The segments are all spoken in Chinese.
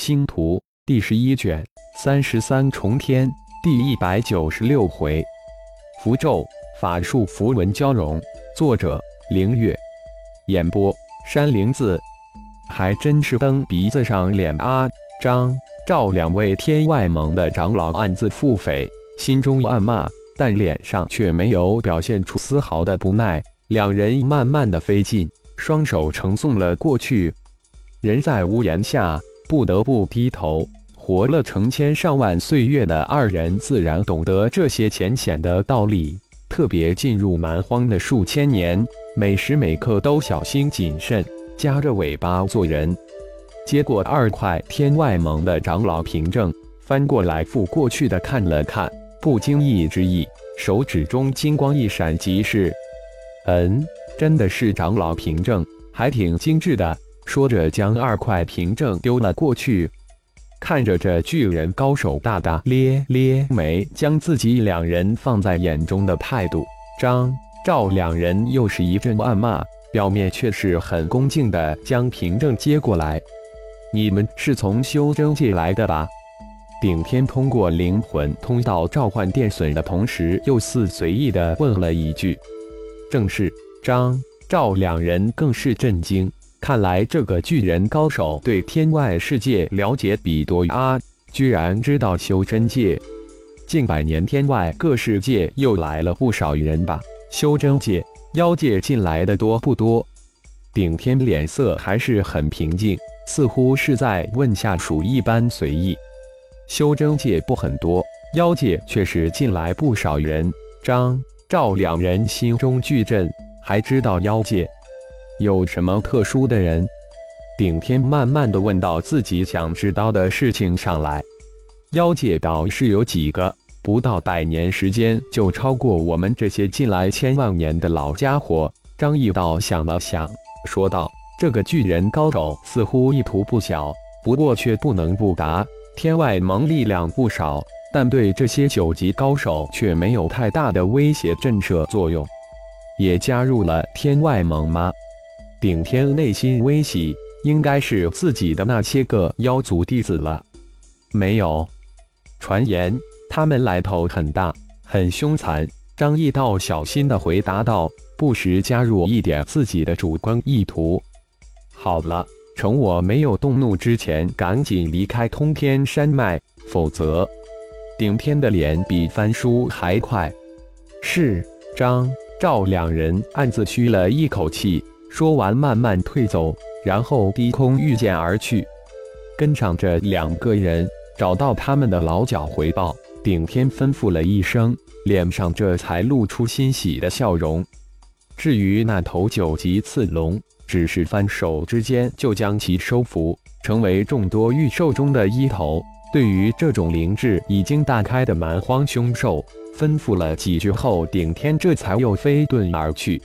星图第十一卷三十三重天第一百九十六回，符咒法术符文交融。作者：凌月。演播：山灵子。还真是蹬鼻子上脸啊！张、赵两位天外盟的长老暗自腹诽，心中暗骂，但脸上却没有表现出丝毫的不耐。两人慢慢的飞近，双手呈送了过去。人在屋檐下，不得不低头。活了成千上万岁月的二人，自然懂得这些浅显的道理。特别进入蛮荒的数千年，每时每刻都小心谨慎，夹着尾巴做人。接过二块天外盟的长老凭证，翻过来覆过去的看了看，不经意之意，手指中金光一闪，即是。嗯，真的是长老凭证，还挺精致的。说着，将二块凭证丢了过去。看着这巨人高手，大大咧咧没，将自己两人放在眼中的态度，张赵两人又是一阵暗骂，表面却是很恭敬的将凭证接过来。你们是从修真界来的吧？顶天通过灵魂通道召唤电损的同时，又似随意的问了一句：“正是。”张赵两人更是震惊。看来这个巨人高手对天外世界了解比多啊！居然知道修真界，近百年天外各世界又来了不少人吧？修真界、妖界进来的多不多？顶天脸色还是很平静，似乎是在问下属一般随意。修真界不很多，妖界却是进来不少人。张赵两人心中巨震，还知道妖界。有什么特殊的人？顶天慢慢的问到自己想知道的事情上来。妖界倒是有几个，不到百年时间就超过我们这些进来千万年的老家伙。张毅道想了想，说道：“这个巨人高手似乎意图不小，不过却不能不答。天外盟力量不少，但对这些九级高手却没有太大的威胁震慑作用。也加入了天外盟吗？”顶天内心微喜，应该是自己的那些个妖族弟子了。没有，传言他们来头很大，很凶残。张毅道小心的回答道，不时加入一点自己的主观意图。好了，趁我没有动怒之前，赶紧离开通天山脉，否则……顶天的脸比翻书还快。是张赵两人暗自吁了一口气。说完，慢慢退走，然后低空御剑而去。跟上这两个人，找到他们的老脚回报。顶天吩咐了一声，脸上这才露出欣喜的笑容。至于那头九级刺龙，只是翻手之间就将其收服，成为众多御兽中的一头。对于这种灵智已经大开的蛮荒凶兽，吩咐了几句后，顶天这才又飞遁而去。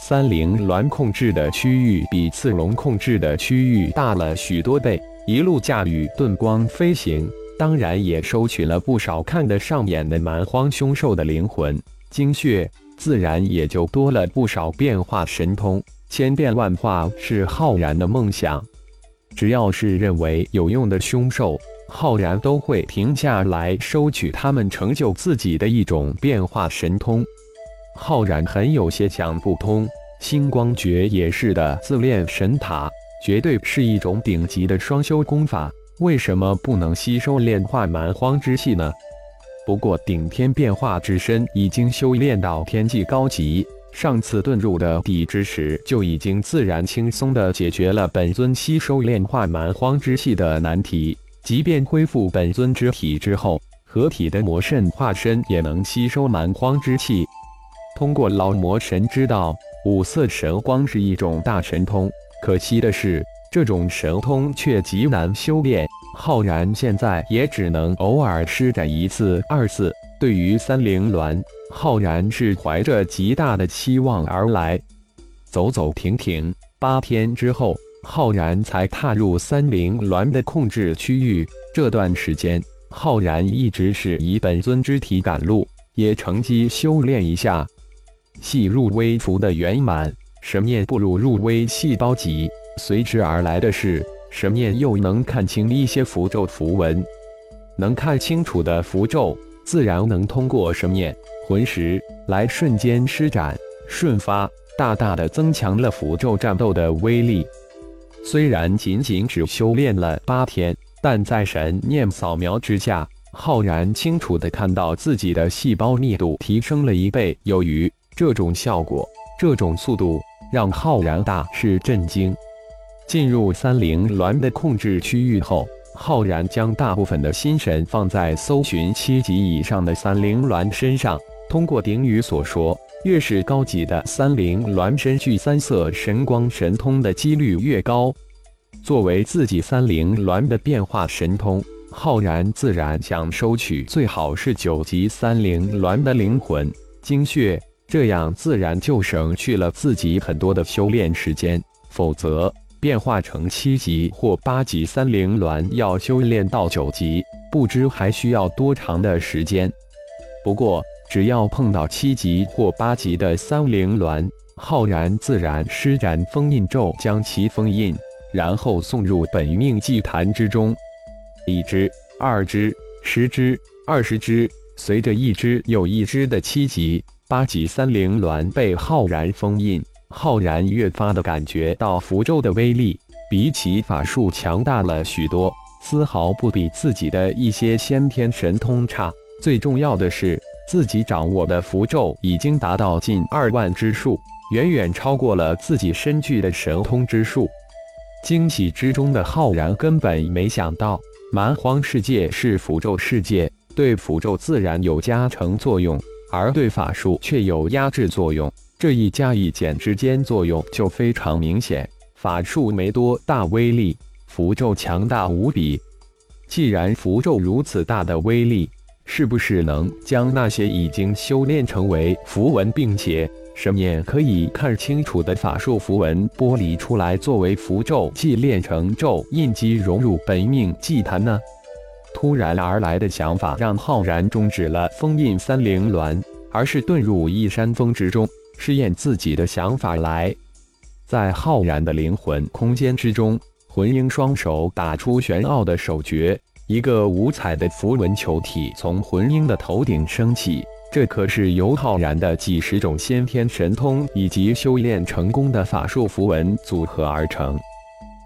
三灵鸾控制的区域比刺龙控制的区域大了许多倍，一路驾驭遁光飞行，当然也收取了不少看得上眼的蛮荒凶兽的灵魂精血，自然也就多了不少变化神通。千变万化是浩然的梦想，只要是认为有用的凶兽，浩然都会停下来收取他们，成就自己的一种变化神通。浩然很有些想不通，星光诀也是的，自炼神塔绝对是一种顶级的双修功法，为什么不能吸收炼化蛮荒之气呢？不过顶天变化之身已经修炼到天际高级，上次遁入的地之时就已经自然轻松的解决了本尊吸收炼化蛮荒之气的难题。即便恢复本尊之体之后，合体的魔圣化身也能吸收蛮荒之气。通过老魔神知道，五色神光是一种大神通。可惜的是，这种神通却极难修炼。浩然现在也只能偶尔施展一次、二次。对于三灵鸾，浩然是怀着极大的期望而来。走走停停，八天之后，浩然才踏入三灵鸾的控制区域。这段时间，浩然一直是以本尊之体赶路，也乘机修炼一下。细入微符的圆满，神念步入入微细胞级，随之而来的是神念又能看清一些符咒符文。能看清楚的符咒，自然能通过神念魂石来瞬间施展、瞬发，大大的增强了符咒战斗的威力。虽然仅仅只修炼了八天，但在神念扫描之下，浩然清楚的看到自己的细胞密度提升了一倍有余。这种效果，这种速度，让浩然大是震惊。进入三灵鸾的控制区域后。浩然将大部分的心神放在搜寻七级以上的三灵鸾身上。通过鼎宇所说，越是高级的三灵鸾身具三色神光神通的几率越高。作为自己三灵鸾的变化神通，浩然自然想收取最好是九级三灵鸾的灵魂精血，这样自然就省去了自己很多的修炼时间。否则，变化成七级或八级三灵鸾，要修炼到九级，不知还需要多长的时间。不过，只要碰到七级或八级的三灵鸾，浩然自然施展封印咒，将其封印，然后送入本命祭坛之中。一只、二只、十只、二十只，随着一只又一只的七级、八级三灵鸾被浩然封印。浩然越发的感觉到符咒的威力比起法术强大了许多，丝毫不比自己的一些先天神通差。最重要的是，自己掌握的符咒已经达到近二万之数，远远超过了自己身具的神通之数。惊喜之中的浩然根本没想到，蛮荒世界是符咒世界，对符咒自然有加成作用，而对法术却有压制作用。这一加一减之间作用就非常明显。法术没多大威力，符咒强大无比。既然符咒如此大的威力，是不是能将那些已经修炼成为符文，并且神念可以看清楚的法术符文剥离出来，作为符咒祭炼成咒印记，融入本命祭坛呢？突然而来的想法让浩然终止了封印三灵鸾，而是遁入一山峰之中。试验自己的想法来，在浩然的灵魂空间之中，魂婴双手打出玄奥的手诀，一个五彩的符文球体从魂婴的头顶升起。这可是由浩然的几十种先天神通以及修炼成功的法术符文组合而成。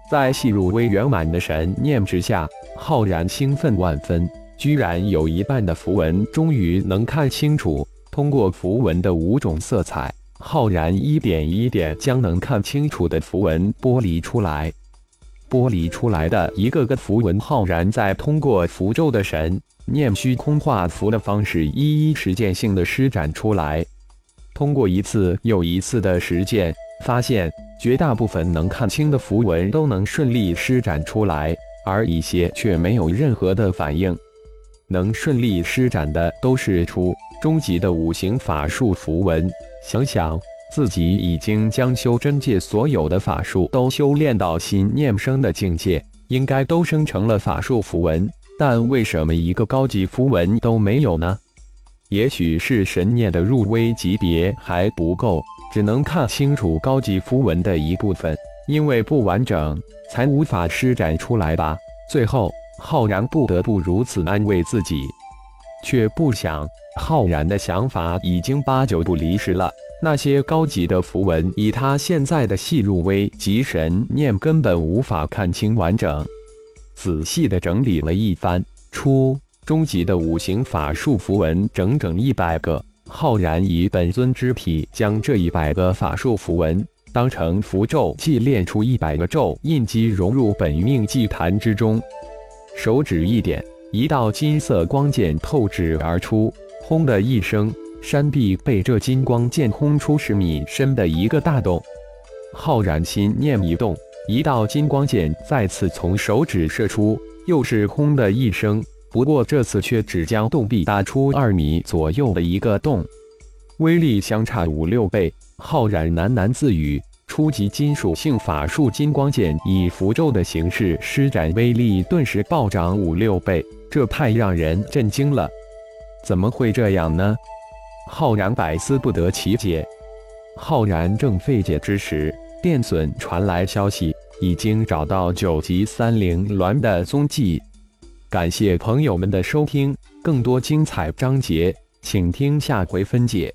在细入微圆满的神念之下，浩然兴奋万分，居然有一半的符文终于能看清楚。通过符文的五种色彩。浩然一点一点将能看清楚的符文剥离出来，剥离出来的一个个符文，浩然再通过符咒的神念虚空化符的方式，一一实践性的施展出来。通过一次又一次的实践，发现绝大部分能看清的符文都能顺利施展出来，而一些却没有任何的反应。能顺利施展的都是初中级的五行法术符文。想想自己已经将修真界所有的法术都修炼到心念生的境界，应该都生成了法术符文，但为什么一个高级符文都没有呢？也许是神念的入微级别还不够，只能看清楚高级符文的一部分，因为不完整才无法施展出来吧。最后，浩然不得不如此安慰自己，却不想。浩然的想法已经八九不离十了。那些高级的符文，以他现在的细入微及神念，根本无法看清完整。仔细的整理了一番，初中级的五行法术符文整整一百个。浩然以本尊之体，将这一百个法术符文当成符咒，祭炼出一百个咒印记，融入本命祭坛之中。手指一点，一道金色光剑透指而出。轰的一声，山壁被这金光剑轰出十米深的一个大洞。浩然心念一动，一道金光剑再次从手指射出，又是轰的一声。不过这次却只将洞壁打出二米左右的一个洞，威力相差五六倍。浩然喃喃自语：“初级金属性法术金光剑以符咒的形式施展，威力顿时暴涨五六倍，这太让人震惊了。”怎么会这样呢？浩然百思不得其解。浩然正费解之时，电损传来消息，已经找到九级三灵鸾的踪迹。感谢朋友们的收听，更多精彩章节，请听下回分解。